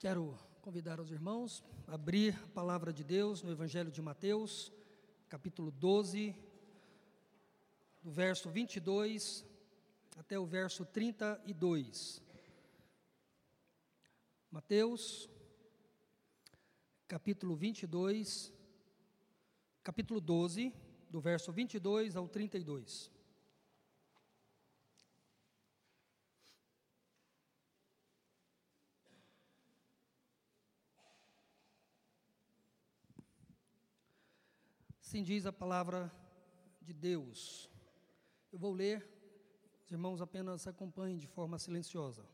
Quero convidar os irmãos a abrir a palavra de Deus no Evangelho de Mateus, capítulo 12, do verso 22 até o verso 32. Mateus, capítulo 22, capítulo 12, do verso 22 ao 32. Assim diz a palavra de Deus. Eu vou ler, os irmãos apenas acompanhem de forma silenciosa.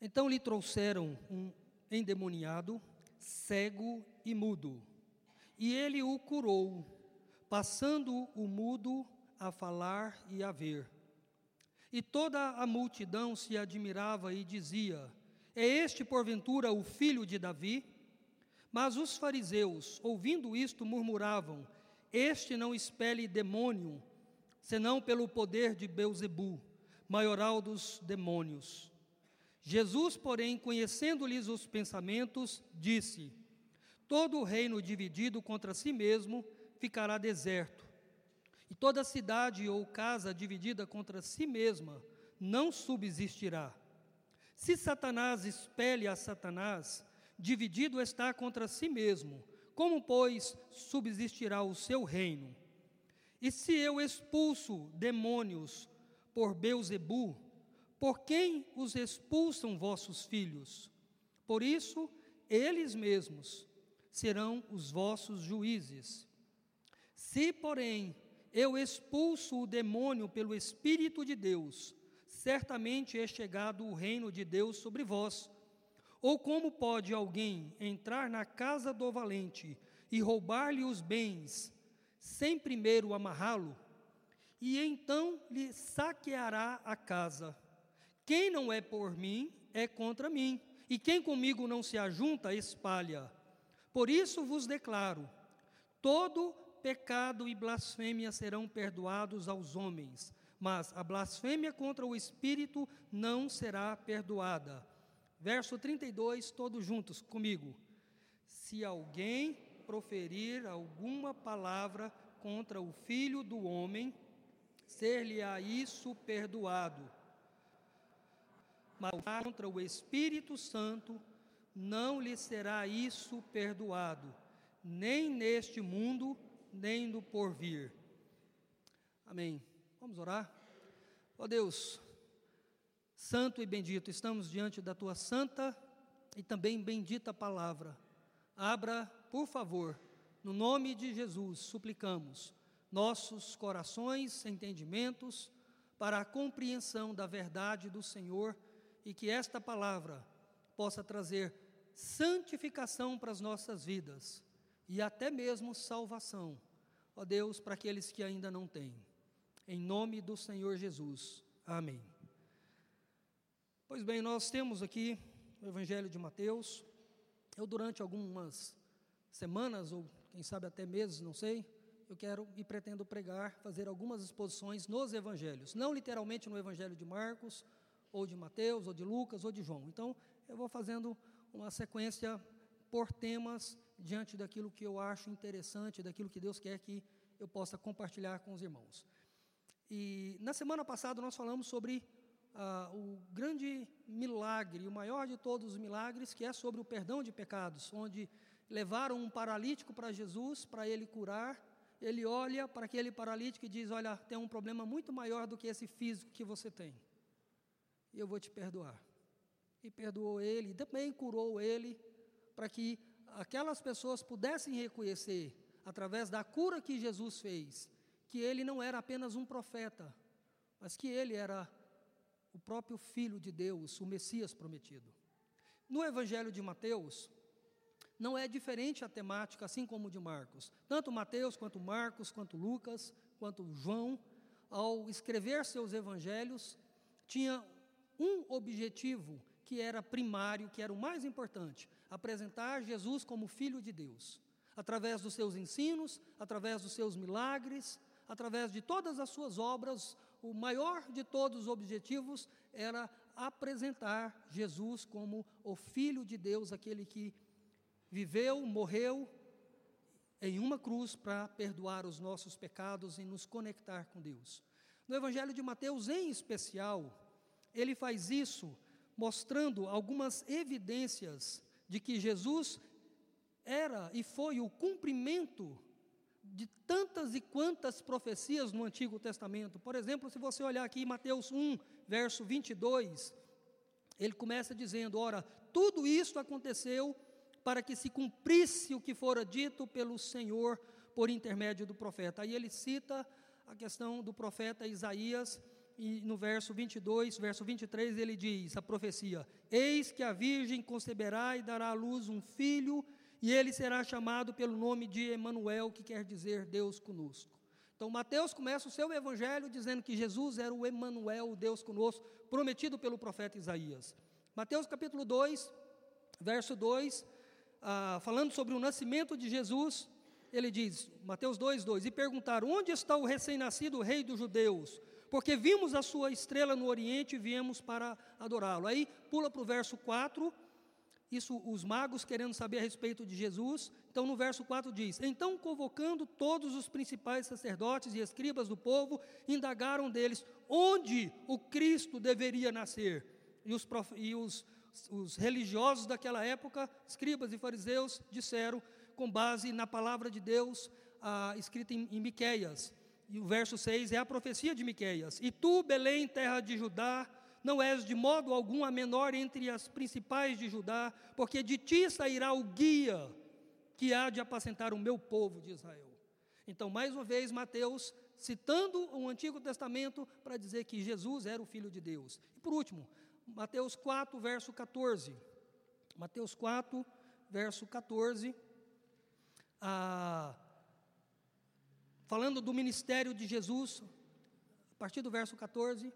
Então lhe trouxeram um endemoniado, cego e mudo, e ele o curou, passando o mudo a falar e a ver. E toda a multidão se admirava e dizia: É este porventura o filho de Davi? Mas os fariseus, ouvindo isto, murmuravam: Este não expele demônio, senão pelo poder de Beuzebu, maioral dos demônios. Jesus, porém, conhecendo-lhes os pensamentos, disse: Todo reino dividido contra si mesmo ficará deserto, e toda cidade ou casa dividida contra si mesma não subsistirá. Se Satanás expele a Satanás, dividido está contra si mesmo. Como, pois, subsistirá o seu reino? E se eu expulso demônios por Beuzebu, por quem os expulsam vossos filhos? Por isso, eles mesmos serão os vossos juízes. Se, porém, eu expulso o demônio pelo Espírito de Deus, certamente é chegado o reino de Deus sobre vós. Ou como pode alguém entrar na casa do valente e roubar-lhe os bens, sem primeiro amarrá-lo? E então lhe saqueará a casa. Quem não é por mim, é contra mim, e quem comigo não se ajunta, espalha. Por isso vos declaro: todo pecado e blasfêmia serão perdoados aos homens, mas a blasfêmia contra o Espírito não será perdoada. Verso 32, todos juntos comigo. Se alguém proferir alguma palavra contra o filho do homem, ser-lhe-á isso perdoado. Mas contra o Espírito Santo, não lhe será isso perdoado, nem neste mundo, nem no porvir. Amém. Vamos orar? Ó oh Deus, Santo e bendito, estamos diante da tua santa e também bendita palavra. Abra, por favor, no nome de Jesus, suplicamos, nossos corações, entendimentos, para a compreensão da verdade do Senhor e que esta palavra possa trazer santificação para as nossas vidas e até mesmo salvação, ó Deus, para aqueles que ainda não têm. Em nome do Senhor Jesus. Amém. Pois bem, nós temos aqui o Evangelho de Mateus. Eu, durante algumas semanas, ou quem sabe até meses, não sei, eu quero e pretendo pregar, fazer algumas exposições nos Evangelhos. Não literalmente no Evangelho de Marcos, ou de Mateus, ou de Lucas, ou de João. Então, eu vou fazendo uma sequência por temas, diante daquilo que eu acho interessante, daquilo que Deus quer que eu possa compartilhar com os irmãos. E na semana passada nós falamos sobre ah, o grande milagre, o maior de todos os milagres, que é sobre o perdão de pecados, onde levaram um paralítico para Jesus, para ele curar. Ele olha para aquele paralítico e diz: Olha, tem um problema muito maior do que esse físico que você tem, e eu vou te perdoar. E perdoou ele, também curou ele, para que aquelas pessoas pudessem reconhecer, através da cura que Jesus fez, que ele não era apenas um profeta, mas que ele era o próprio Filho de Deus, o Messias prometido. No Evangelho de Mateus, não é diferente a temática, assim como de Marcos. Tanto Mateus, quanto Marcos, quanto Lucas, quanto João, ao escrever seus evangelhos, tinha um objetivo que era primário, que era o mais importante: apresentar Jesus como Filho de Deus. Através dos seus ensinos, através dos seus milagres, através de todas as suas obras, o maior de todos os objetivos era apresentar Jesus como o Filho de Deus, aquele que viveu, morreu em uma cruz para perdoar os nossos pecados e nos conectar com Deus. No Evangelho de Mateus, em especial, ele faz isso mostrando algumas evidências de que Jesus era e foi o cumprimento de tantas e quantas profecias no Antigo Testamento. Por exemplo, se você olhar aqui Mateus 1, verso 22, ele começa dizendo: Ora, tudo isso aconteceu para que se cumprisse o que fora dito pelo Senhor por intermédio do profeta. Aí ele cita a questão do profeta Isaías, e no verso 22, verso 23, ele diz a profecia: Eis que a virgem conceberá e dará à luz um filho, e ele será chamado pelo nome de Emanuel, que quer dizer Deus conosco. Então Mateus começa o seu evangelho dizendo que Jesus era o Emanuel, o Deus conosco, prometido pelo profeta Isaías. Mateus capítulo 2, verso 2, ah, falando sobre o nascimento de Jesus, ele diz, Mateus 2, 2, e perguntaram: Onde está o recém-nascido rei dos judeus? Porque vimos a sua estrela no Oriente e viemos para adorá-lo. Aí pula para o verso 4, isso os magos querendo saber a respeito de Jesus. Então no verso 4 diz: Então convocando todos os principais sacerdotes e escribas do povo, indagaram deles onde o Cristo deveria nascer. E os, e os, os religiosos daquela época, escribas e fariseus, disseram: com base na palavra de Deus escrita em, em Miqueias. E o verso 6 é a profecia de Miqueias. E tu, Belém, terra de Judá, não és de modo algum a menor entre as principais de Judá, porque de ti sairá o guia que há de apacentar o meu povo de Israel. Então, mais uma vez, Mateus citando o Antigo Testamento para dizer que Jesus era o Filho de Deus. E por último, Mateus 4, verso 14. Mateus 4, verso 14 ah, falando do ministério de Jesus, a partir do verso 14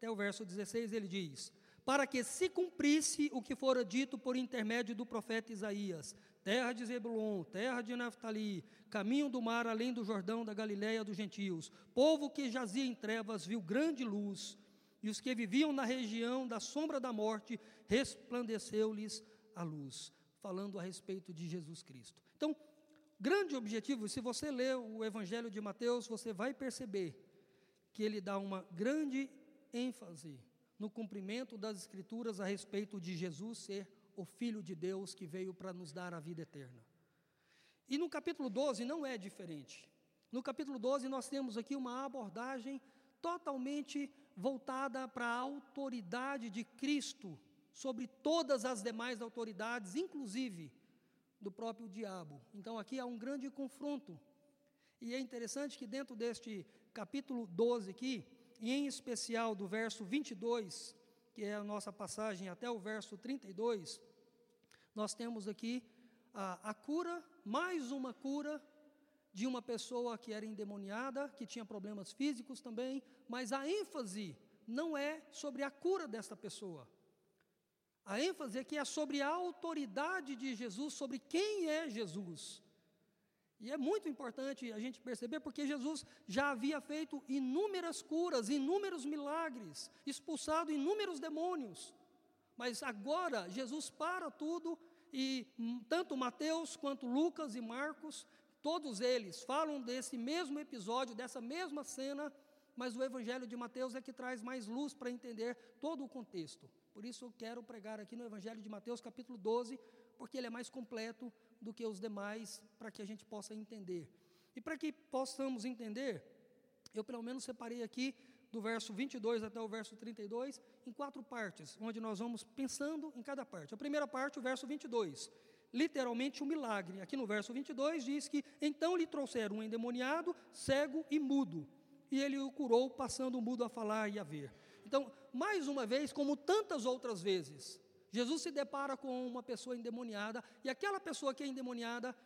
até o verso 16, ele diz: Para que se cumprisse o que fora dito por intermédio do profeta Isaías, terra de Zebulon, terra de Naftali, caminho do mar além do Jordão da Galiléia dos gentios, povo que jazia em trevas viu grande luz, e os que viviam na região da sombra da morte resplandeceu-lhes a luz, falando a respeito de Jesus Cristo. Então, grande objetivo, se você ler o Evangelho de Mateus, você vai perceber que ele dá uma grande ênfase no cumprimento das Escrituras a respeito de Jesus ser o Filho de Deus que veio para nos dar a vida eterna. E no capítulo 12 não é diferente. No capítulo 12 nós temos aqui uma abordagem totalmente voltada para a autoridade de Cristo sobre todas as demais autoridades, inclusive do próprio diabo. Então aqui há um grande confronto. E é interessante que dentro deste capítulo 12 aqui, e em especial do verso 22, que é a nossa passagem até o verso 32, nós temos aqui a, a cura, mais uma cura de uma pessoa que era endemoniada, que tinha problemas físicos também, mas a ênfase não é sobre a cura desta pessoa. A ênfase aqui é sobre a autoridade de Jesus, sobre quem é Jesus. E é muito importante a gente perceber, porque Jesus já havia feito inúmeras curas, inúmeros milagres, expulsado inúmeros demônios. Mas agora Jesus para tudo e tanto Mateus quanto Lucas e Marcos, todos eles falam desse mesmo episódio, dessa mesma cena, mas o Evangelho de Mateus é que traz mais luz para entender todo o contexto. Por isso eu quero pregar aqui no Evangelho de Mateus, capítulo 12, porque ele é mais completo do que os demais, para que a gente possa entender. E para que possamos entender, eu pelo menos separei aqui do verso 22 até o verso 32 em quatro partes, onde nós vamos pensando em cada parte. A primeira parte, o verso 22, literalmente um milagre. Aqui no verso 22 diz que então lhe trouxeram um endemoniado, cego e mudo, e ele o curou, passando o mudo a falar e a ver. Então, mais uma vez, como tantas outras vezes, Jesus se depara com uma pessoa endemoniada, e aquela pessoa que é endemoniada,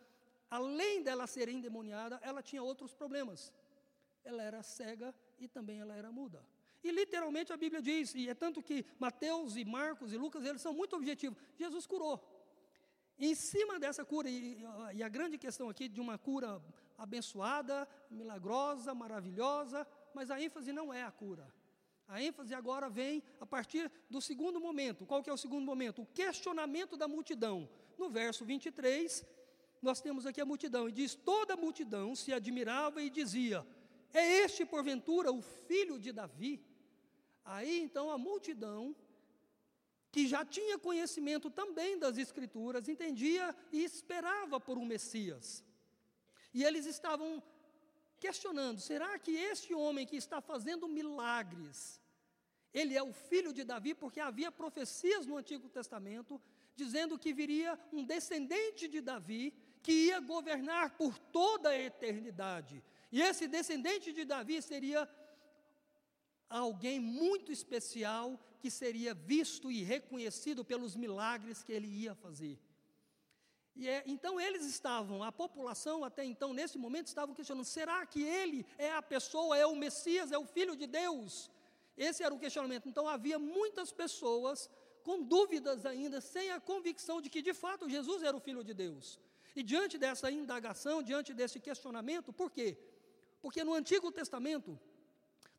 além dela ser endemoniada, ela tinha outros problemas. Ela era cega e também ela era muda. E literalmente a Bíblia diz, e é tanto que Mateus e Marcos e Lucas, eles são muito objetivos. Jesus curou. Em cima dessa cura, e, e a grande questão aqui de uma cura abençoada, milagrosa, maravilhosa, mas a ênfase não é a cura. A ênfase agora vem a partir do segundo momento. Qual que é o segundo momento? O questionamento da multidão. No verso 23, nós temos aqui a multidão, e diz: toda a multidão se admirava e dizia: É este, porventura, o filho de Davi? Aí então a multidão, que já tinha conhecimento também das Escrituras, entendia e esperava por um Messias. E eles estavam questionando: será que este homem que está fazendo milagres, ele é o filho de Davi? Porque havia profecias no Antigo Testamento dizendo que viria um descendente de Davi que ia governar por toda a eternidade. E esse descendente de Davi seria alguém muito especial que seria visto e reconhecido pelos milagres que ele ia fazer. E é, então eles estavam, a população até então, nesse momento, estavam questionando: será que ele é a pessoa, é o Messias, é o Filho de Deus? Esse era o questionamento. Então havia muitas pessoas com dúvidas ainda, sem a convicção de que de fato Jesus era o Filho de Deus. E diante dessa indagação, diante desse questionamento, por quê? Porque no Antigo Testamento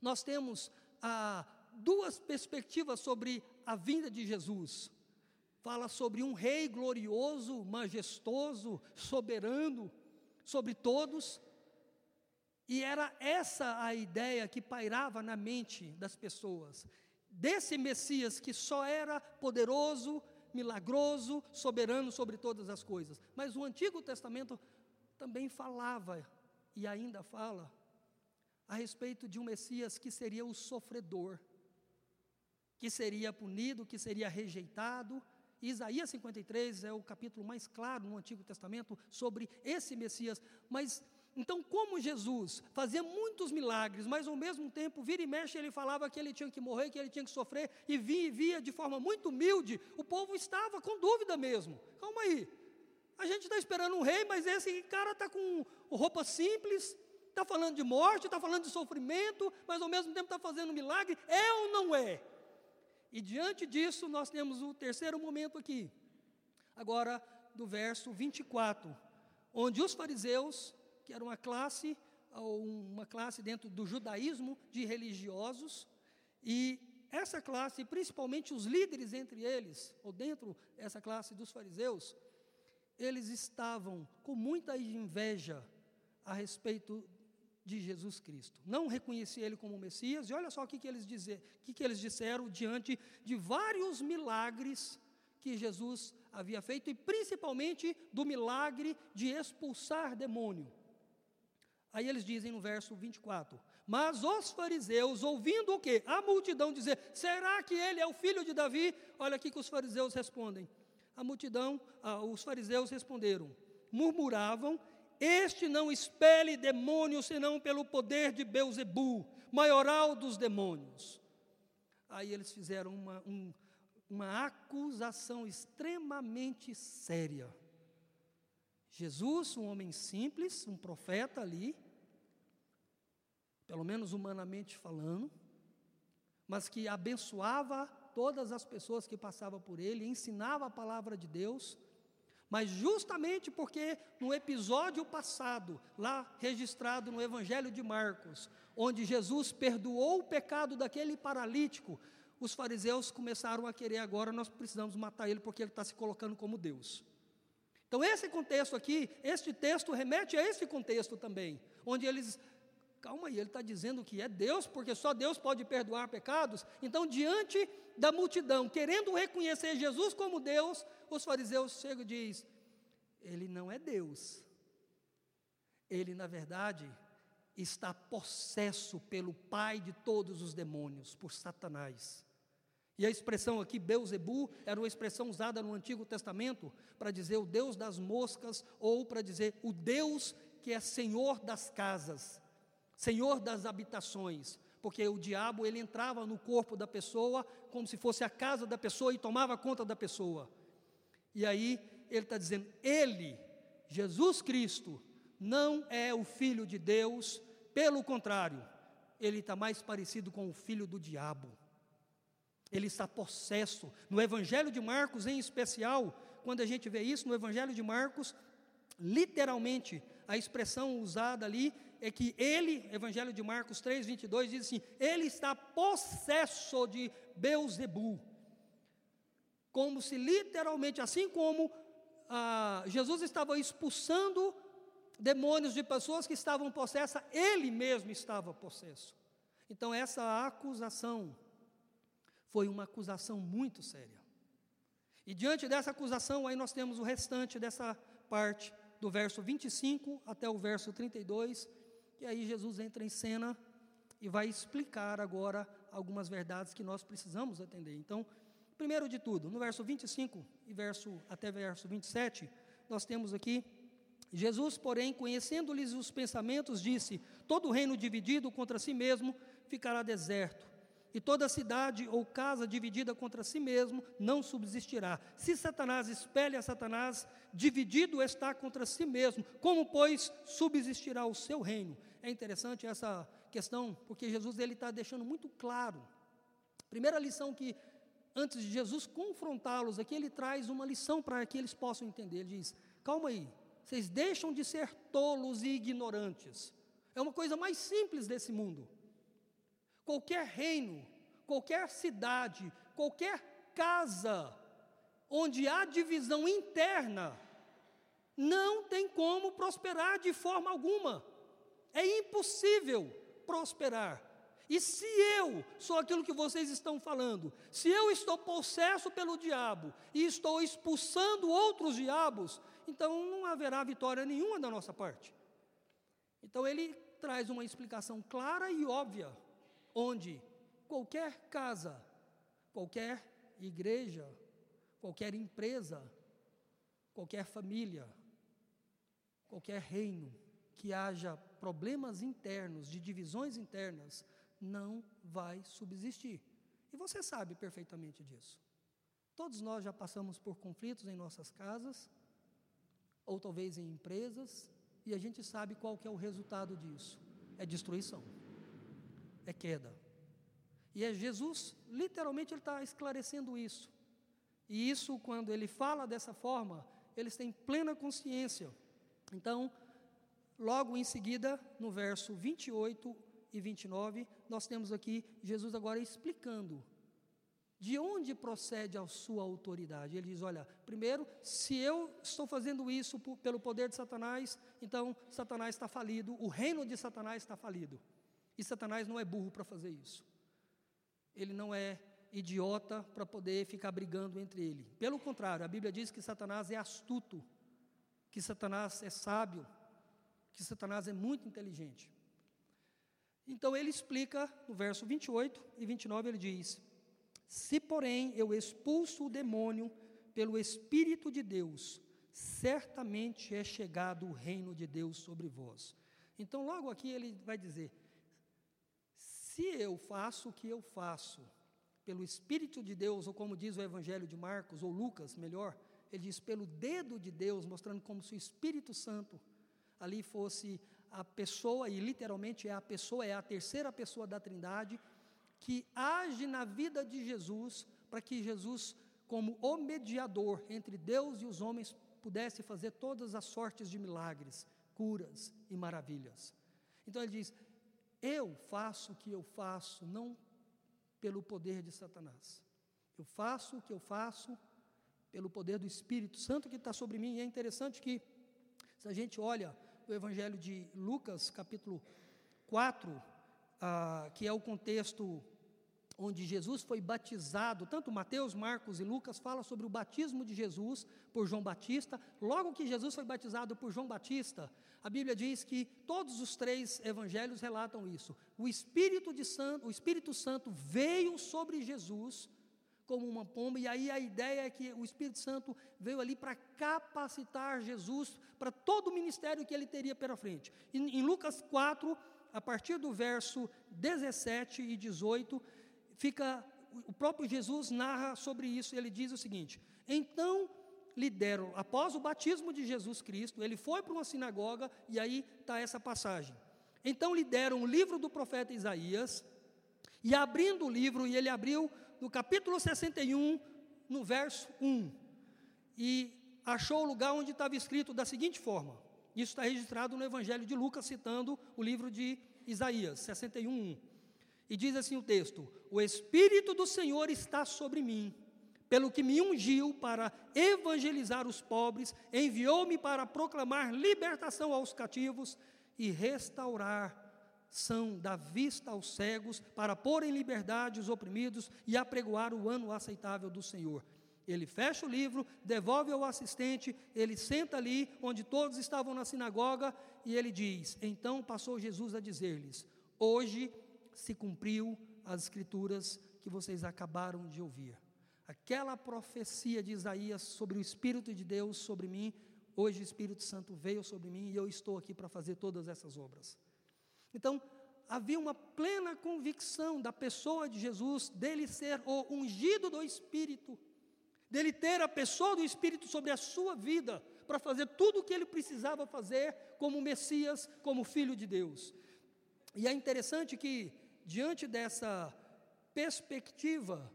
nós temos ah, duas perspectivas sobre a vinda de Jesus fala sobre um rei glorioso, majestoso, soberano sobre todos. E era essa a ideia que pairava na mente das pessoas. Desse Messias que só era poderoso, milagroso, soberano sobre todas as coisas. Mas o Antigo Testamento também falava, e ainda fala, a respeito de um Messias que seria o sofredor, que seria punido, que seria rejeitado, Isaías 53 é o capítulo mais claro no Antigo Testamento sobre esse Messias. Mas então, como Jesus fazia muitos milagres, mas ao mesmo tempo, vira e mexe, ele falava que ele tinha que morrer, que ele tinha que sofrer, e via, via de forma muito humilde, o povo estava com dúvida mesmo. Calma aí, a gente está esperando um rei, mas esse cara está com roupa simples, está falando de morte, está falando de sofrimento, mas ao mesmo tempo está fazendo milagre, é ou não é? E diante disso, nós temos o terceiro momento aqui, agora do verso 24, onde os fariseus, que era uma classe, uma classe dentro do judaísmo de religiosos, e essa classe, principalmente os líderes entre eles, ou dentro dessa classe dos fariseus, eles estavam com muita inveja a respeito de Jesus Cristo. Não reconhecia ele como Messias, e olha só o que, que, eles, dizer, o que, que eles disseram diante de vários milagres que Jesus havia feito, e principalmente do milagre de expulsar demônio. Aí eles dizem no verso 24: Mas os fariseus, ouvindo o que? A multidão dizer: Será que ele é o filho de Davi? Olha aqui que os fariseus respondem. A multidão, ah, os fariseus responderam, murmuravam este não expele demônios senão pelo poder de Beuzebu, maioral dos demônios. Aí eles fizeram uma, um, uma acusação extremamente séria. Jesus, um homem simples, um profeta ali, pelo menos humanamente falando, mas que abençoava todas as pessoas que passavam por ele, ensinava a palavra de Deus, mas justamente porque no episódio passado, lá registrado no Evangelho de Marcos, onde Jesus perdoou o pecado daquele paralítico, os fariseus começaram a querer agora, nós precisamos matar ele porque ele está se colocando como Deus. Então, esse contexto aqui, este texto remete a esse contexto também, onde eles, calma aí, ele está dizendo que é Deus, porque só Deus pode perdoar pecados. Então, diante da multidão, querendo reconhecer Jesus como Deus, os fariseus chegam e dizem: Ele não é Deus. Ele, na verdade, está possesso pelo pai de todos os demônios, por Satanás. E a expressão aqui, Beuzebu, era uma expressão usada no Antigo Testamento para dizer o Deus das moscas, ou para dizer o Deus que é Senhor das casas, Senhor das habitações, porque o diabo ele entrava no corpo da pessoa como se fosse a casa da pessoa e tomava conta da pessoa. E aí ele está dizendo: Ele, Jesus Cristo, não é o Filho de Deus, pelo contrário, ele está mais parecido com o filho do diabo. Ele está possesso. No Evangelho de Marcos, em especial, quando a gente vê isso no Evangelho de Marcos, literalmente, a expressão usada ali é que ele, Evangelho de Marcos 3, 22, diz assim: ele está possesso de Beuzebu. Como se literalmente, assim como ah, Jesus estava expulsando demônios de pessoas que estavam possessas, ele mesmo estava possesso. Então, essa acusação foi uma acusação muito séria. E diante dessa acusação, aí nós temos o restante dessa parte, do verso 25 até o verso 32, que aí Jesus entra em cena e vai explicar agora algumas verdades que nós precisamos atender. Então, primeiro de tudo, no verso 25 e verso até verso 27, nós temos aqui Jesus, porém, conhecendo-lhes os pensamentos, disse: Todo reino dividido contra si mesmo ficará deserto, e toda cidade ou casa dividida contra si mesmo não subsistirá. Se Satanás espelha Satanás, dividido está contra si mesmo. Como, pois, subsistirá o seu reino? É interessante essa questão, porque Jesus ele está deixando muito claro. Primeira lição que, antes de Jesus confrontá-los aqui, ele traz uma lição para que eles possam entender. Ele diz: calma aí, vocês deixam de ser tolos e ignorantes. É uma coisa mais simples desse mundo. Qualquer reino, qualquer cidade, qualquer casa onde há divisão interna, não tem como prosperar de forma alguma. É impossível prosperar. E se eu sou aquilo que vocês estão falando, se eu estou possesso pelo diabo e estou expulsando outros diabos, então não haverá vitória nenhuma da nossa parte. Então ele traz uma explicação clara e óbvia onde qualquer casa, qualquer igreja, qualquer empresa, qualquer família, qualquer reino que haja problemas internos, de divisões internas, não vai subsistir. E você sabe perfeitamente disso. Todos nós já passamos por conflitos em nossas casas, ou talvez em empresas, e a gente sabe qual que é o resultado disso: é destruição é queda. E é Jesus, literalmente, ele está esclarecendo isso. E isso, quando ele fala dessa forma, eles têm plena consciência. Então, logo em seguida, no verso 28 e 29, nós temos aqui Jesus agora explicando de onde procede a sua autoridade. Ele diz: Olha, primeiro, se eu estou fazendo isso pelo poder de Satanás, então Satanás está falido, o reino de Satanás está falido. E Satanás não é burro para fazer isso. Ele não é idiota para poder ficar brigando entre ele. Pelo contrário, a Bíblia diz que Satanás é astuto, que Satanás é sábio, que Satanás é muito inteligente. Então ele explica no verso 28 e 29, ele diz: Se, porém, eu expulso o demônio pelo Espírito de Deus, certamente é chegado o reino de Deus sobre vós. Então, logo aqui ele vai dizer: se eu faço o que eu faço pelo Espírito de Deus, ou como diz o Evangelho de Marcos, ou Lucas, melhor, ele diz pelo dedo de Deus, mostrando como se o Espírito Santo ali fosse a pessoa, e literalmente é a pessoa, é a terceira pessoa da Trindade, que age na vida de Jesus, para que Jesus, como o mediador entre Deus e os homens, pudesse fazer todas as sortes de milagres, curas e maravilhas. Então ele diz: eu faço o que eu faço não pelo poder de Satanás. Eu faço o que eu faço pelo poder do Espírito Santo que está sobre mim. E é interessante que, se a gente olha o Evangelho de Lucas, capítulo 4, ah, que é o contexto onde Jesus foi batizado, tanto Mateus, Marcos e Lucas fala sobre o batismo de Jesus por João Batista. Logo que Jesus foi batizado por João Batista, a Bíblia diz que todos os três evangelhos relatam isso. O Espírito, de Santo, o Espírito Santo veio sobre Jesus como uma pomba, e aí a ideia é que o Espírito Santo veio ali para capacitar Jesus para todo o ministério que ele teria pela frente. Em, em Lucas 4, a partir do verso 17 e 18, fica o próprio Jesus narra sobre isso, ele diz o seguinte: Então lhe deram, após o batismo de Jesus Cristo, ele foi para uma sinagoga e aí está essa passagem. Então lhe deram o livro do profeta Isaías, e abrindo o livro, e ele abriu no capítulo 61, no verso 1, e achou o lugar onde estava escrito da seguinte forma: Isso está registrado no Evangelho de Lucas, citando o livro de Isaías 61. E diz assim o texto: O Espírito do Senhor está sobre mim, pelo que me ungiu para evangelizar os pobres, enviou-me para proclamar libertação aos cativos e restaurar são da vista aos cegos, para pôr em liberdade os oprimidos e apregoar o ano aceitável do Senhor. Ele fecha o livro, devolve ao assistente, ele senta ali onde todos estavam na sinagoga e ele diz: Então passou Jesus a dizer-lhes: Hoje se cumpriu as escrituras que vocês acabaram de ouvir. Aquela profecia de Isaías sobre o Espírito de Deus sobre mim, hoje o Espírito Santo veio sobre mim e eu estou aqui para fazer todas essas obras. Então, havia uma plena convicção da pessoa de Jesus, dele ser o ungido do Espírito, dele ter a pessoa do Espírito sobre a sua vida, para fazer tudo o que ele precisava fazer como Messias, como Filho de Deus. E é interessante que, diante dessa perspectiva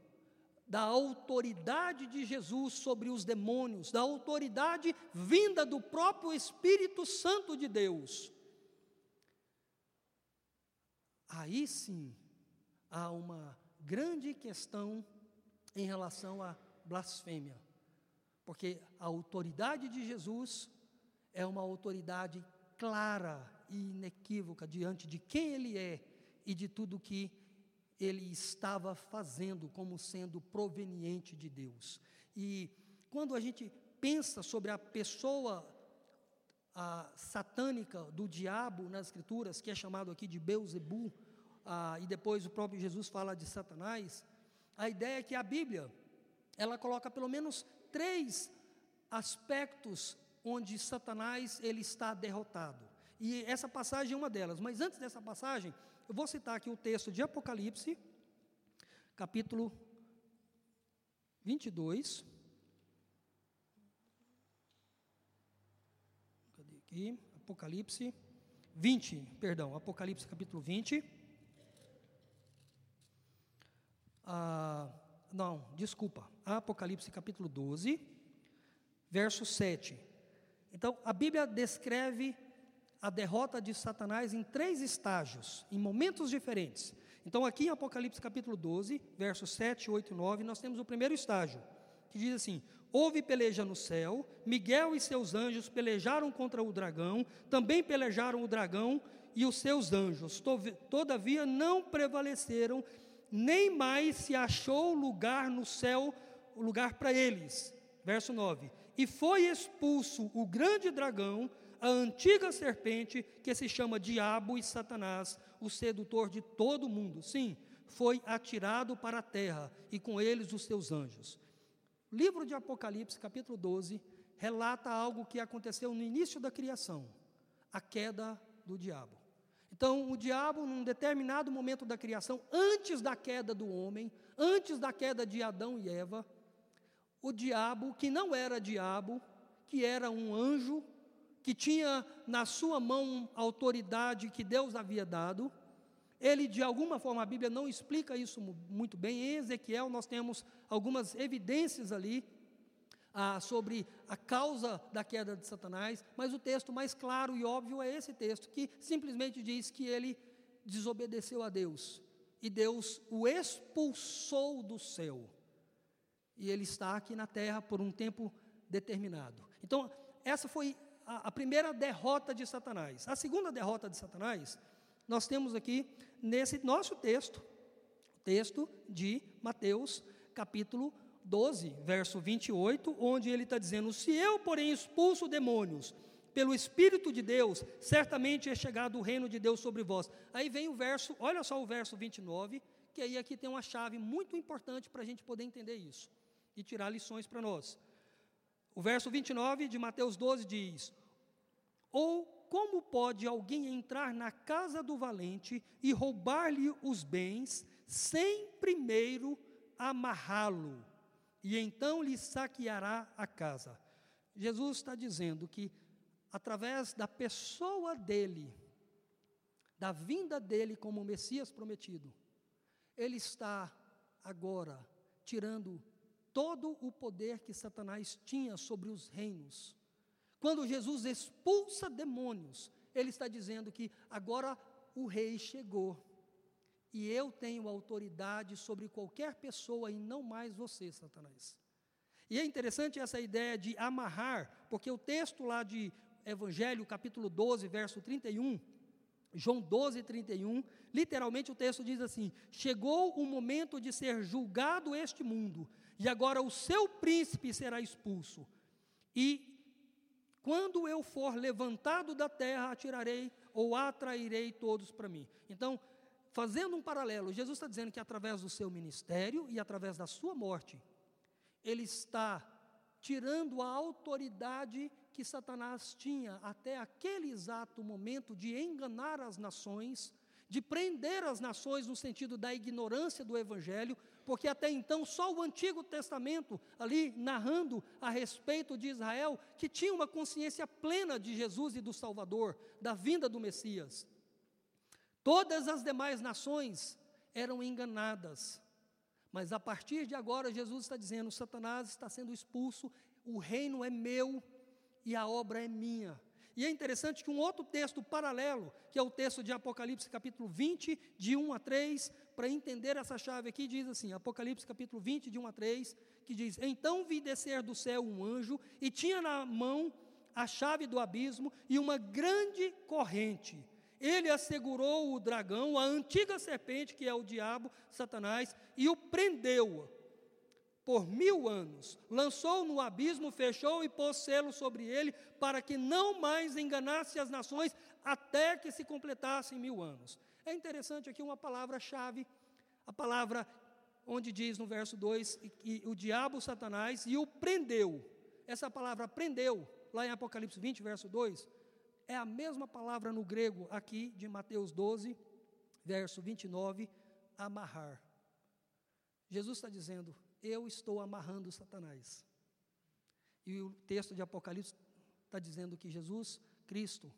da autoridade de Jesus sobre os demônios, da autoridade vinda do próprio Espírito Santo de Deus, aí sim há uma grande questão em relação à blasfêmia. Porque a autoridade de Jesus é uma autoridade clara e inequívoca diante de quem Ele é e de tudo que Ele estava fazendo como sendo proveniente de Deus. E quando a gente pensa sobre a pessoa a satânica do diabo nas escrituras, que é chamado aqui de Beuzebu, ah, e depois o próprio Jesus fala de Satanás, a ideia é que a Bíblia, ela coloca pelo menos três aspectos onde Satanás ele está derrotado. E essa passagem é uma delas. Mas antes dessa passagem, eu vou citar aqui o texto de Apocalipse, capítulo 22. Cadê aqui? Apocalipse 20, perdão, Apocalipse capítulo 20. Ah, não, desculpa, Apocalipse capítulo 12, verso 7. Então, a Bíblia descreve a derrota de Satanás em três estágios, em momentos diferentes. Então, aqui em Apocalipse capítulo 12, versos 7, 8 e 9, nós temos o primeiro estágio, que diz assim: Houve peleja no céu, Miguel e seus anjos pelejaram contra o dragão, também pelejaram o dragão e os seus anjos, todavia não prevaleceram nem mais se achou lugar no céu, lugar para eles. Verso 9: E foi expulso o grande dragão, a antiga serpente, que se chama Diabo e Satanás, o sedutor de todo mundo. Sim, foi atirado para a terra, e com eles os seus anjos. Livro de Apocalipse, capítulo 12, relata algo que aconteceu no início da criação: a queda do diabo. Então, o diabo, num determinado momento da criação, antes da queda do homem, antes da queda de Adão e Eva, o diabo, que não era diabo, que era um anjo, que tinha na sua mão autoridade que Deus havia dado, ele, de alguma forma, a Bíblia não explica isso muito bem. Em Ezequiel, nós temos algumas evidências ali ah, sobre a causa da queda de Satanás, mas o texto mais claro e óbvio é esse texto, que simplesmente diz que ele desobedeceu a Deus e Deus o expulsou do céu. E ele está aqui na terra por um tempo determinado. Então, essa foi a, a primeira derrota de Satanás. A segunda derrota de Satanás, nós temos aqui nesse nosso texto, texto de Mateus, capítulo 12, verso 28, onde ele está dizendo: Se eu, porém, expulso demônios pelo Espírito de Deus, certamente é chegado o reino de Deus sobre vós. Aí vem o verso, olha só o verso 29, que aí aqui tem uma chave muito importante para a gente poder entender isso e tirar lições para nós. O verso 29 de Mateus 12 diz: Ou como pode alguém entrar na casa do valente e roubar-lhe os bens, sem primeiro amarrá-lo? e então lhe saqueará a casa. Jesus está dizendo que, através da pessoa dele, da vinda dele como Messias prometido, ele está agora tirando todo o poder que Satanás tinha sobre os reinos, Quando Jesus expulsa demônios, ele está dizendo que agora o rei chegou. E eu tenho autoridade sobre qualquer pessoa e não mais você, Satanás. E é interessante essa ideia de amarrar, porque o texto lá de Evangelho, capítulo 12, verso 31, João 12, 31, literalmente o texto diz assim: Chegou o momento de ser julgado este mundo, e agora o seu príncipe será expulso. E quando eu for levantado da terra, atirarei ou atrairei todos para mim. Então, fazendo um paralelo, Jesus está dizendo que através do seu ministério e através da sua morte, ele está tirando a autoridade que Satanás tinha até aquele exato momento de enganar as nações, de prender as nações no sentido da ignorância do Evangelho, porque até então só o Antigo Testamento, ali narrando a respeito de Israel, que tinha uma consciência plena de Jesus e do Salvador, da vinda do Messias. Todas as demais nações eram enganadas, mas a partir de agora, Jesus está dizendo: Satanás está sendo expulso, o reino é meu e a obra é minha. E é interessante que um outro texto paralelo, que é o texto de Apocalipse capítulo 20, de 1 a 3, para entender essa chave aqui, diz assim: Apocalipse capítulo 20, de 1 a 3, que diz: Então vi descer do céu um anjo, e tinha na mão a chave do abismo e uma grande corrente. Ele assegurou o dragão, a antiga serpente, que é o diabo, Satanás, e o prendeu por mil anos, lançou no abismo, fechou e pôs selo sobre ele, para que não mais enganasse as nações, até que se completassem mil anos. É interessante aqui uma palavra-chave, a palavra onde diz no verso 2 que o diabo, Satanás, e o prendeu. Essa palavra prendeu, lá em Apocalipse 20, verso 2, é a mesma palavra no grego aqui de Mateus 12, verso 29, amarrar. Jesus está dizendo: eu estou amarrando Satanás. E o texto de Apocalipse está dizendo que Jesus, Cristo,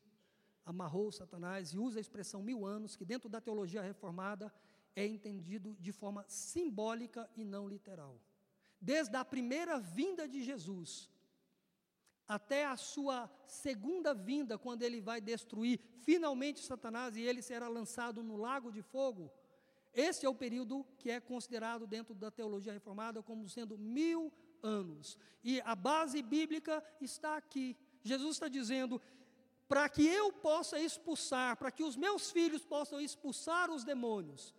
amarrou Satanás e usa a expressão mil anos, que dentro da teologia reformada é entendido de forma simbólica e não literal. Desde a primeira vinda de Jesus até a sua segunda vinda, quando ele vai destruir finalmente Satanás e ele será lançado no lago de fogo, esse é o período que é considerado dentro da teologia reformada como sendo mil anos. E a base bíblica está aqui. Jesus está dizendo: para que eu possa expulsar, para que os meus filhos possam expulsar os demônios,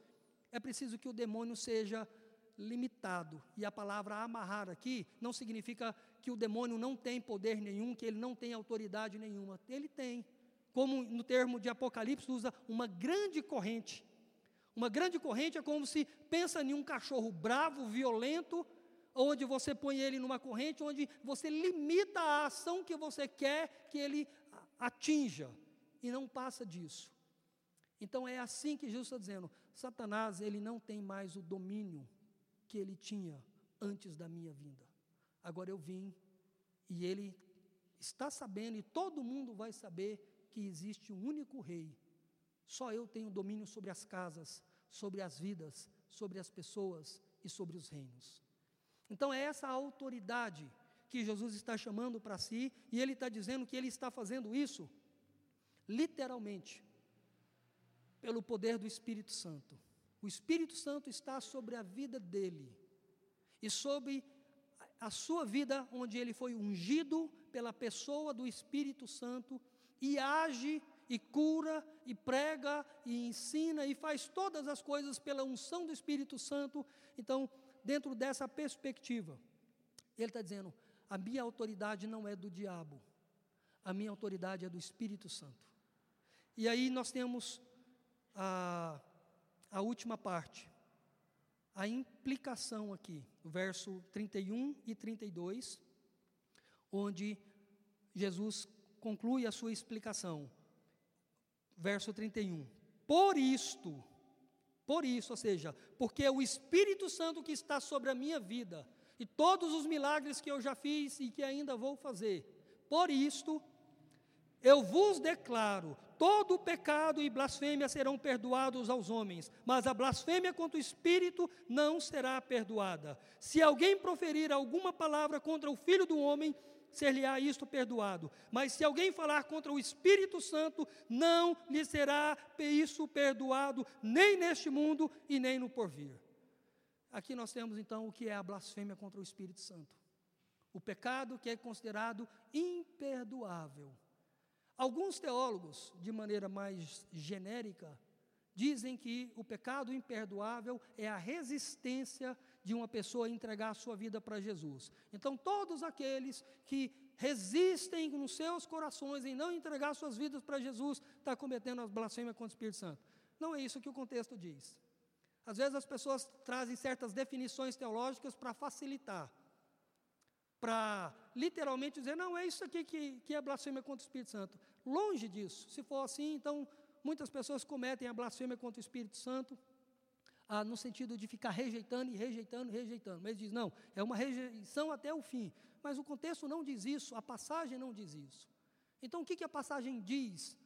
é preciso que o demônio seja limitado. E a palavra amarrar aqui não significa que o demônio não tem poder nenhum, que ele não tem autoridade nenhuma. Ele tem. Como no termo de Apocalipse usa uma grande corrente uma grande corrente é como se pensa em um cachorro bravo, violento, onde você põe ele numa corrente onde você limita a ação que você quer que ele atinja e não passa disso. Então é assim que Jesus está dizendo: Satanás ele não tem mais o domínio que ele tinha antes da minha vinda. Agora eu vim e ele está sabendo e todo mundo vai saber que existe um único rei só eu tenho domínio sobre as casas, sobre as vidas, sobre as pessoas e sobre os reinos. Então é essa autoridade que Jesus está chamando para si, e ele está dizendo que ele está fazendo isso, literalmente, pelo poder do Espírito Santo. O Espírito Santo está sobre a vida dele, e sobre a sua vida, onde ele foi ungido pela pessoa do Espírito Santo e age e cura, e prega, e ensina, e faz todas as coisas pela unção do Espírito Santo. Então, dentro dessa perspectiva, ele está dizendo: a minha autoridade não é do diabo, a minha autoridade é do Espírito Santo. E aí nós temos a, a última parte, a implicação aqui, verso 31 e 32, onde Jesus conclui a sua explicação verso 31. Por isto, por isso, ou seja, porque é o Espírito Santo que está sobre a minha vida e todos os milagres que eu já fiz e que ainda vou fazer. Por isto, eu vos declaro: todo pecado e blasfêmia serão perdoados aos homens, mas a blasfêmia contra o Espírito não será perdoada. Se alguém proferir alguma palavra contra o Filho do homem, ser-lhe-á isto perdoado. Mas se alguém falar contra o Espírito Santo, não lhe será isso perdoado, nem neste mundo e nem no porvir. Aqui nós temos então o que é a blasfêmia contra o Espírito Santo. O pecado que é considerado imperdoável. Alguns teólogos, de maneira mais genérica, dizem que o pecado imperdoável é a resistência de uma pessoa a entregar a sua vida para Jesus. Então, todos aqueles que resistem nos seus corações em não entregar suas vidas para Jesus, está cometendo as blasfêmias contra o Espírito Santo. Não é isso que o contexto diz. Às vezes as pessoas trazem certas definições teológicas para facilitar, para literalmente dizer, não, é isso aqui que, que é blasfêmia contra o Espírito Santo. Longe disso. Se for assim, então muitas pessoas cometem a blasfêmia contra o Espírito Santo, ah, no sentido de ficar rejeitando e rejeitando e rejeitando. Mas diz, não, é uma rejeição até o fim. Mas o contexto não diz isso, a passagem não diz isso. Então, o que, que a passagem diz?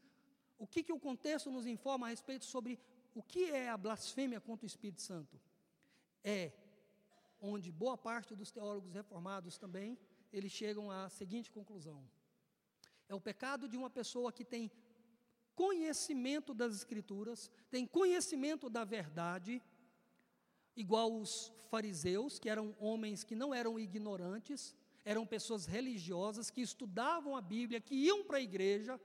O que, que o contexto nos informa a respeito sobre o que é a blasfêmia contra o Espírito Santo? É onde boa parte dos teólogos reformados também, eles chegam à seguinte conclusão. É o pecado de uma pessoa que tem conhecimento das Escrituras, tem conhecimento da verdade, igual os fariseus, que eram homens que não eram ignorantes, eram pessoas religiosas que estudavam a Bíblia, que iam para a igreja,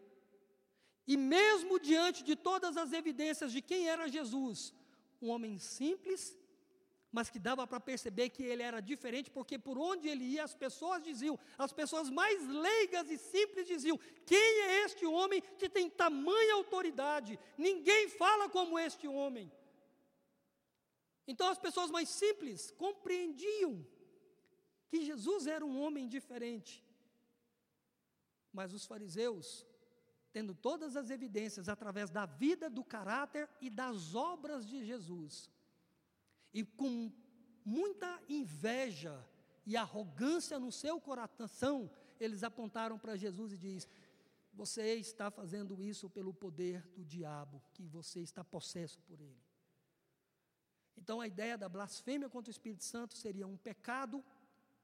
e mesmo diante de todas as evidências de quem era Jesus, um homem simples mas que dava para perceber que ele era diferente, porque por onde ele ia, as pessoas diziam, as pessoas mais leigas e simples diziam: quem é este homem que tem tamanha autoridade? Ninguém fala como este homem. Então as pessoas mais simples compreendiam que Jesus era um homem diferente. Mas os fariseus, tendo todas as evidências através da vida, do caráter e das obras de Jesus, e com muita inveja e arrogância no seu coração, eles apontaram para Jesus e diz: Você está fazendo isso pelo poder do diabo, que você está possesso por ele. Então a ideia da blasfêmia contra o Espírito Santo seria um pecado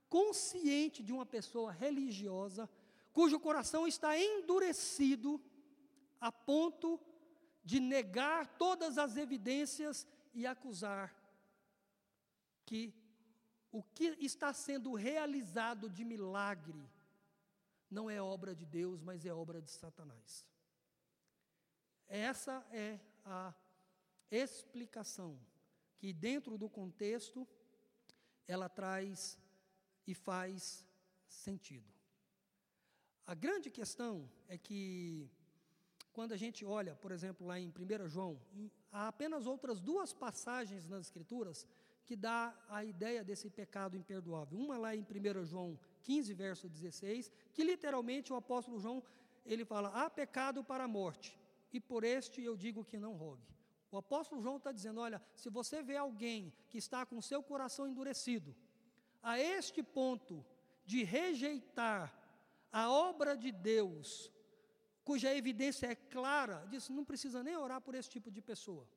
consciente de uma pessoa religiosa, cujo coração está endurecido a ponto de negar todas as evidências e acusar que o que está sendo realizado de milagre não é obra de Deus, mas é obra de Satanás. Essa é a explicação que, dentro do contexto, ela traz e faz sentido. A grande questão é que, quando a gente olha, por exemplo, lá em 1 João, há apenas outras duas passagens nas Escrituras que dá a ideia desse pecado imperdoável. Uma lá em 1 João 15, verso 16, que literalmente o apóstolo João, ele fala, há pecado para a morte, e por este eu digo que não rogue. O apóstolo João está dizendo, olha, se você vê alguém que está com seu coração endurecido, a este ponto de rejeitar a obra de Deus, cuja evidência é clara, diz, não precisa nem orar por esse tipo de pessoa.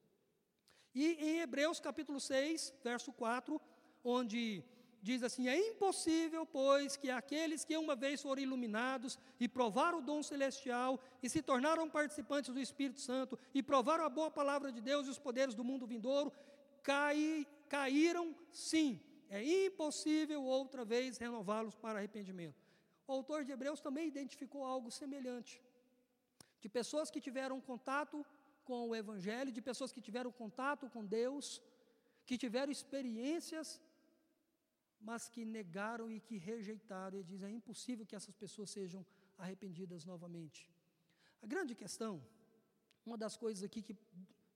E em Hebreus capítulo 6, verso 4, onde diz assim: É impossível, pois, que aqueles que uma vez foram iluminados e provaram o dom celestial e se tornaram participantes do Espírito Santo e provaram a boa palavra de Deus e os poderes do mundo vindouro, cai, caíram sim. É impossível outra vez renová-los para arrependimento. O autor de Hebreus também identificou algo semelhante. De pessoas que tiveram contato com o Evangelho, de pessoas que tiveram contato com Deus, que tiveram experiências, mas que negaram e que rejeitaram. E dizem: é impossível que essas pessoas sejam arrependidas novamente. A grande questão, uma das coisas aqui que.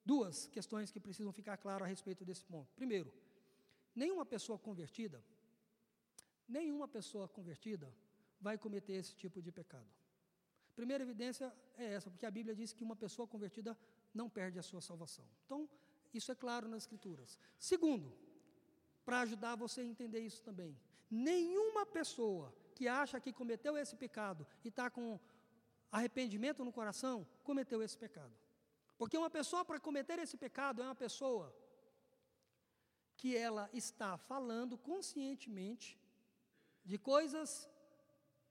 Duas questões que precisam ficar claras a respeito desse ponto. Primeiro, nenhuma pessoa convertida, nenhuma pessoa convertida vai cometer esse tipo de pecado. Primeira evidência é essa, porque a Bíblia diz que uma pessoa convertida não perde a sua salvação. Então, isso é claro nas Escrituras. Segundo, para ajudar você a entender isso também, nenhuma pessoa que acha que cometeu esse pecado e está com arrependimento no coração, cometeu esse pecado. Porque uma pessoa para cometer esse pecado é uma pessoa que ela está falando conscientemente de coisas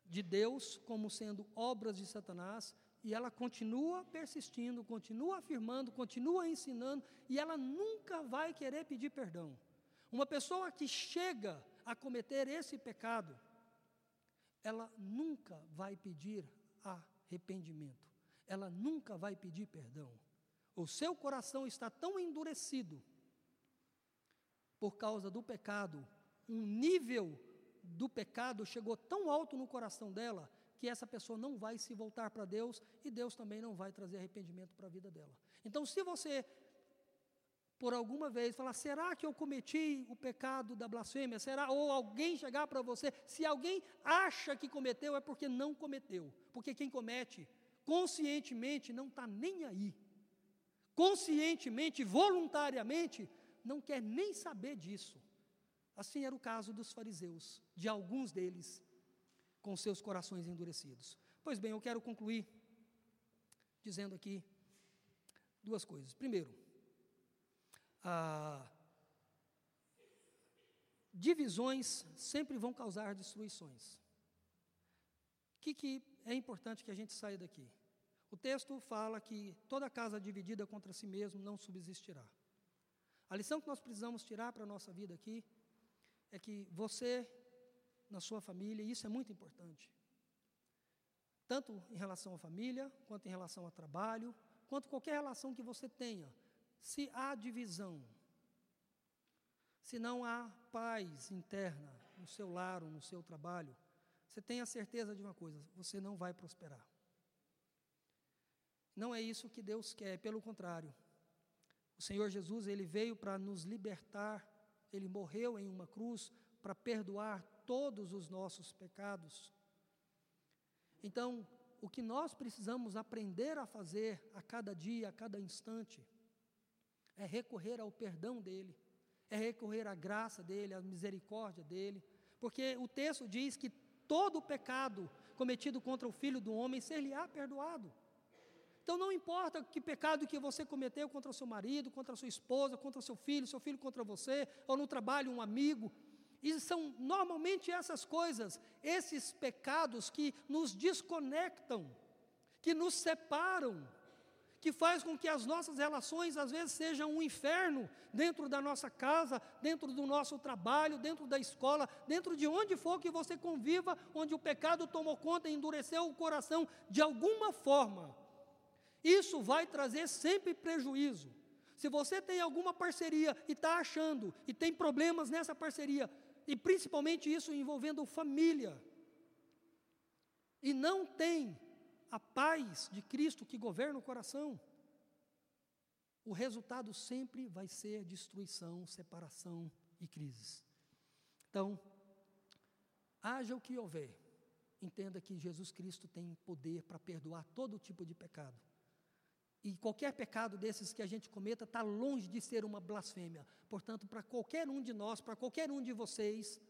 de Deus como sendo obras de Satanás, e ela continua persistindo, continua afirmando, continua ensinando, e ela nunca vai querer pedir perdão. Uma pessoa que chega a cometer esse pecado, ela nunca vai pedir arrependimento, ela nunca vai pedir perdão. O seu coração está tão endurecido por causa do pecado, um nível do pecado chegou tão alto no coração dela que essa pessoa não vai se voltar para Deus e Deus também não vai trazer arrependimento para a vida dela. Então, se você por alguma vez falar, será que eu cometi o pecado da blasfêmia? Será? Ou alguém chegar para você, se alguém acha que cometeu, é porque não cometeu. Porque quem comete conscientemente não está nem aí. Conscientemente, voluntariamente, não quer nem saber disso. Assim era o caso dos fariseus, de alguns deles, com seus corações endurecidos. Pois bem, eu quero concluir dizendo aqui duas coisas. Primeiro, ah, divisões sempre vão causar destruições. O que, que é importante que a gente saia daqui? O texto fala que toda casa dividida contra si mesmo não subsistirá. A lição que nós precisamos tirar para a nossa vida aqui é que você, na sua família, e isso é muito importante, tanto em relação à família, quanto em relação ao trabalho, quanto qualquer relação que você tenha, se há divisão, se não há paz interna no seu lar ou no seu trabalho, você tenha certeza de uma coisa: você não vai prosperar. Não é isso que Deus quer, pelo contrário. O Senhor Jesus, ele veio para nos libertar, ele morreu em uma cruz para perdoar todos os nossos pecados. Então, o que nós precisamos aprender a fazer a cada dia, a cada instante, é recorrer ao perdão dele, é recorrer à graça dele, à misericórdia dele, porque o texto diz que todo pecado cometido contra o filho do homem ser-lhe-á perdoado. Então não importa que pecado que você cometeu contra o seu marido, contra a sua esposa, contra o seu filho, seu filho contra você, ou no trabalho um amigo, e são normalmente essas coisas, esses pecados que nos desconectam, que nos separam, que faz com que as nossas relações às vezes sejam um inferno dentro da nossa casa, dentro do nosso trabalho, dentro da escola, dentro de onde for que você conviva, onde o pecado tomou conta e endureceu o coração de alguma forma. Isso vai trazer sempre prejuízo. Se você tem alguma parceria e está achando e tem problemas nessa parceria, e principalmente isso envolvendo família, e não tem a paz de Cristo que governa o coração, o resultado sempre vai ser destruição, separação e crises. Então, haja o que houver, entenda que Jesus Cristo tem poder para perdoar todo tipo de pecado. E qualquer pecado desses que a gente cometa está longe de ser uma blasfêmia. Portanto, para qualquer um de nós, para qualquer um de vocês,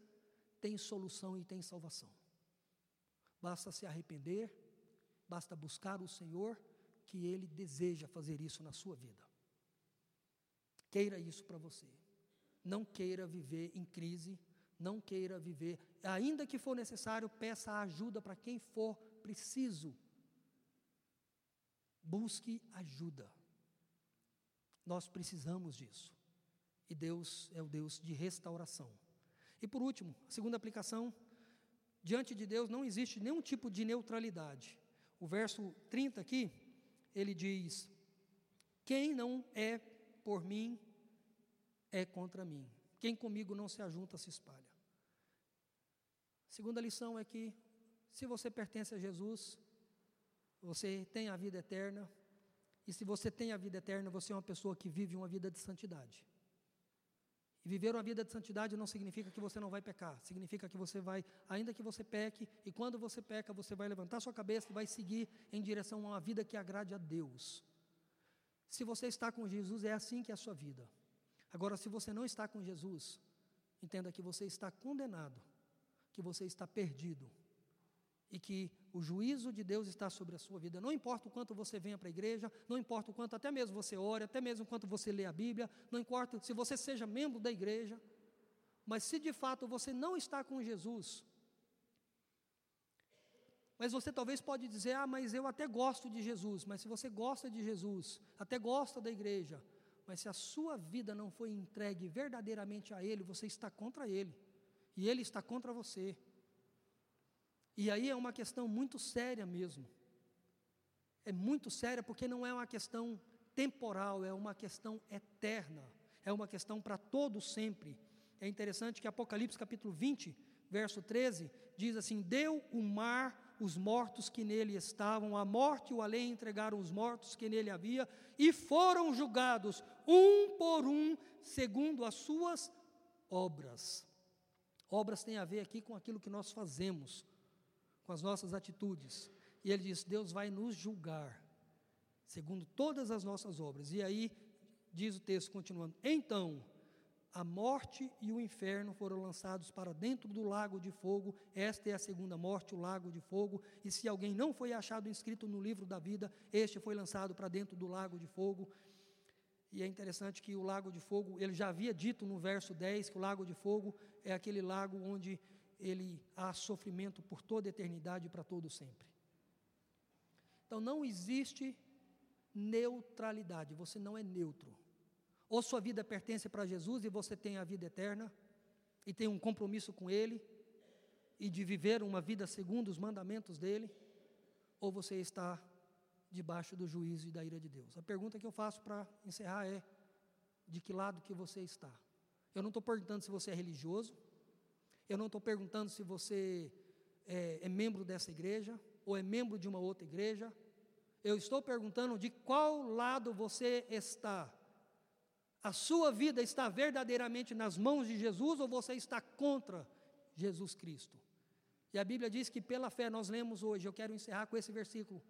tem solução e tem salvação. Basta se arrepender Basta buscar o Senhor, que Ele deseja fazer isso na sua vida. Queira isso para você. Não queira viver em crise, não queira viver, ainda que for necessário, peça ajuda para quem for preciso. Busque ajuda. Nós precisamos disso. E Deus é o Deus de restauração. E por último, a segunda aplicação: diante de Deus não existe nenhum tipo de neutralidade. O verso 30 aqui, ele diz: Quem não é por mim, é contra mim. Quem comigo não se ajunta, se espalha. segunda lição é que, se você pertence a Jesus, você tem a vida eterna, e se você tem a vida eterna, você é uma pessoa que vive uma vida de santidade. E viver uma vida de santidade não significa que você não vai pecar, significa que você vai, ainda que você peque, e quando você peca, você vai levantar sua cabeça e vai seguir em direção a uma vida que agrade a Deus. Se você está com Jesus, é assim que é a sua vida. Agora, se você não está com Jesus, entenda que você está condenado, que você está perdido, e que o juízo de Deus está sobre a sua vida. Não importa o quanto você venha para a igreja, não importa o quanto até mesmo você ore, até mesmo o quanto você lê a Bíblia, não importa se você seja membro da igreja, mas se de fato você não está com Jesus, Mas você talvez pode dizer: "Ah, mas eu até gosto de Jesus". Mas se você gosta de Jesus, até gosta da igreja, mas se a sua vida não foi entregue verdadeiramente a ele, você está contra ele. E ele está contra você. E aí é uma questão muito séria mesmo. É muito séria porque não é uma questão temporal, é uma questão eterna. É uma questão para todo sempre. É interessante que Apocalipse capítulo 20, verso 13, diz assim: Deu o mar os mortos que nele estavam, a morte e o além entregaram os mortos que nele havia, e foram julgados, um por um, segundo as suas obras. Obras têm a ver aqui com aquilo que nós fazemos, com as nossas atitudes. E ele diz: Deus vai nos julgar, segundo todas as nossas obras. E aí, diz o texto continuando: Então a morte e o inferno foram lançados para dentro do lago de fogo. Esta é a segunda morte, o lago de fogo. E se alguém não foi achado inscrito no livro da vida, este foi lançado para dentro do lago de fogo. E é interessante que o lago de fogo, ele já havia dito no verso 10 que o lago de fogo é aquele lago onde ele há sofrimento por toda a eternidade e para todo sempre. Então não existe neutralidade, você não é neutro. Ou sua vida pertence para Jesus e você tem a vida eterna e tem um compromisso com Ele e de viver uma vida segundo os mandamentos dele, ou você está debaixo do juízo e da ira de Deus. A pergunta que eu faço para encerrar é: de que lado que você está? Eu não estou perguntando se você é religioso, eu não estou perguntando se você é, é membro dessa igreja ou é membro de uma outra igreja. Eu estou perguntando de qual lado você está a sua vida está verdadeiramente nas mãos de Jesus ou você está contra Jesus Cristo? E a Bíblia diz que pela fé nós lemos hoje, eu quero encerrar com esse versículo,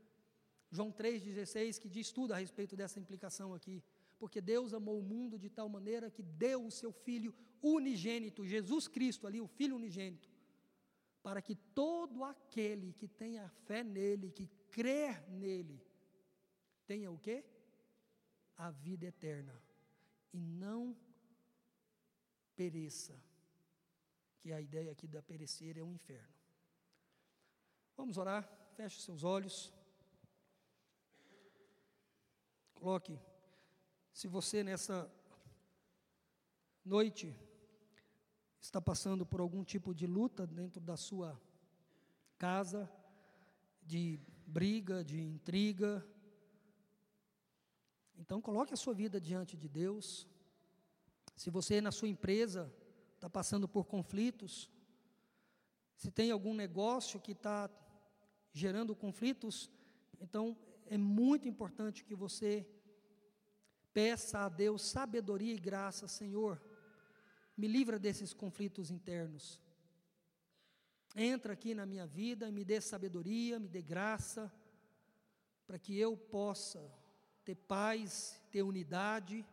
João 3,16, que diz tudo a respeito dessa implicação aqui. Porque Deus amou o mundo de tal maneira que deu o seu Filho unigênito, Jesus Cristo ali, o Filho unigênito, para que todo aquele que tenha fé nele, que crer nele, tenha o quê? A vida eterna e não pereça. Que a ideia aqui da perecer é o um inferno. Vamos orar, feche seus olhos. Coloque, se você nessa noite está passando por algum tipo de luta dentro da sua casa, de briga, de intriga, então, coloque a sua vida diante de Deus. Se você na sua empresa está passando por conflitos, se tem algum negócio que está gerando conflitos, então é muito importante que você peça a Deus sabedoria e graça, Senhor, me livra desses conflitos internos. Entra aqui na minha vida e me dê sabedoria, me dê graça, para que eu possa ter paz, ter unidade,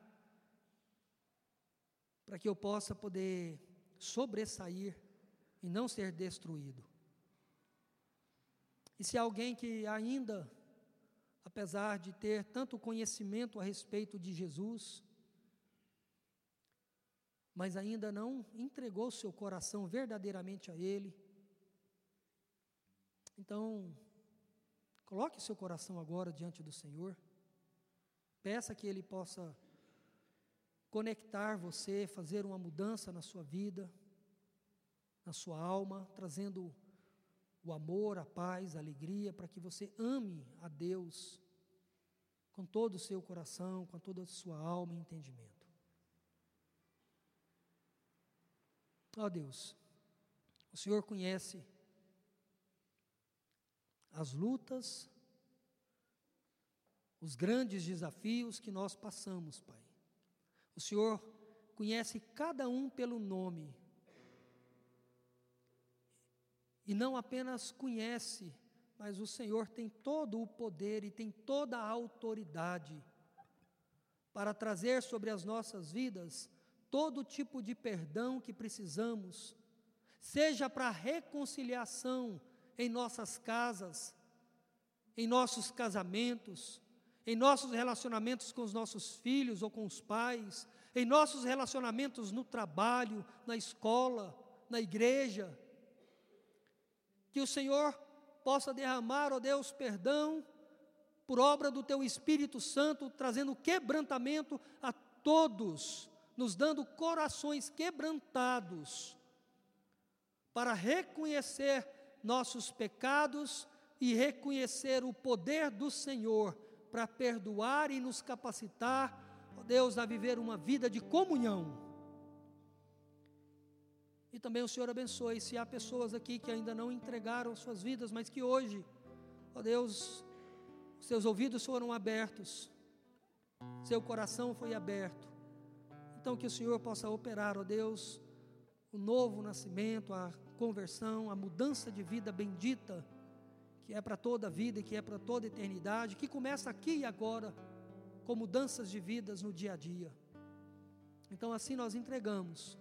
para que eu possa poder sobressair e não ser destruído. E se alguém que ainda, apesar de ter tanto conhecimento a respeito de Jesus, mas ainda não entregou seu coração verdadeiramente a Ele, então, coloque seu coração agora diante do Senhor. Peça que Ele possa conectar você, fazer uma mudança na sua vida, na sua alma, trazendo o amor, a paz, a alegria, para que você ame a Deus com todo o seu coração, com toda a sua alma e entendimento. Ó oh Deus, o Senhor conhece as lutas, os grandes desafios que nós passamos, Pai. O Senhor conhece cada um pelo nome. E não apenas conhece, mas o Senhor tem todo o poder e tem toda a autoridade para trazer sobre as nossas vidas todo tipo de perdão que precisamos, seja para reconciliação em nossas casas, em nossos casamentos, em nossos relacionamentos com os nossos filhos ou com os pais, em nossos relacionamentos no trabalho, na escola, na igreja. Que o Senhor possa derramar, ó Deus, perdão por obra do teu Espírito Santo, trazendo quebrantamento a todos, nos dando corações quebrantados para reconhecer nossos pecados e reconhecer o poder do Senhor para perdoar e nos capacitar, ó Deus, a viver uma vida de comunhão. E também o Senhor abençoe se há pessoas aqui que ainda não entregaram suas vidas, mas que hoje, ó Deus, seus ouvidos foram abertos, seu coração foi aberto. Então que o Senhor possa operar, ó Deus, o novo nascimento, a conversão, a mudança de vida bendita, que é para toda a vida e que é para toda a eternidade, que começa aqui e agora, com mudanças de vidas no dia a dia. Então assim nós entregamos.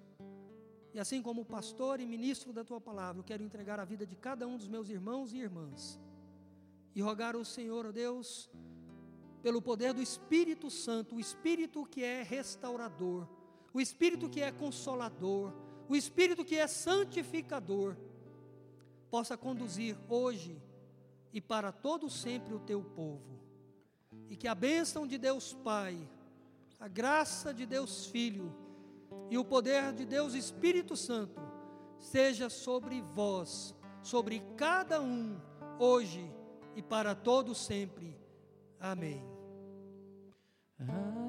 E assim como pastor e ministro da tua palavra, eu quero entregar a vida de cada um dos meus irmãos e irmãs. E rogar ao Senhor, ó Deus, pelo poder do Espírito Santo, o Espírito que é restaurador, o Espírito que é consolador, o Espírito que é santificador, possa conduzir hoje e para todo sempre o teu povo. E que a bênção de Deus Pai, a graça de Deus Filho e o poder de Deus Espírito Santo seja sobre vós, sobre cada um, hoje e para todo sempre. Amém. Amém.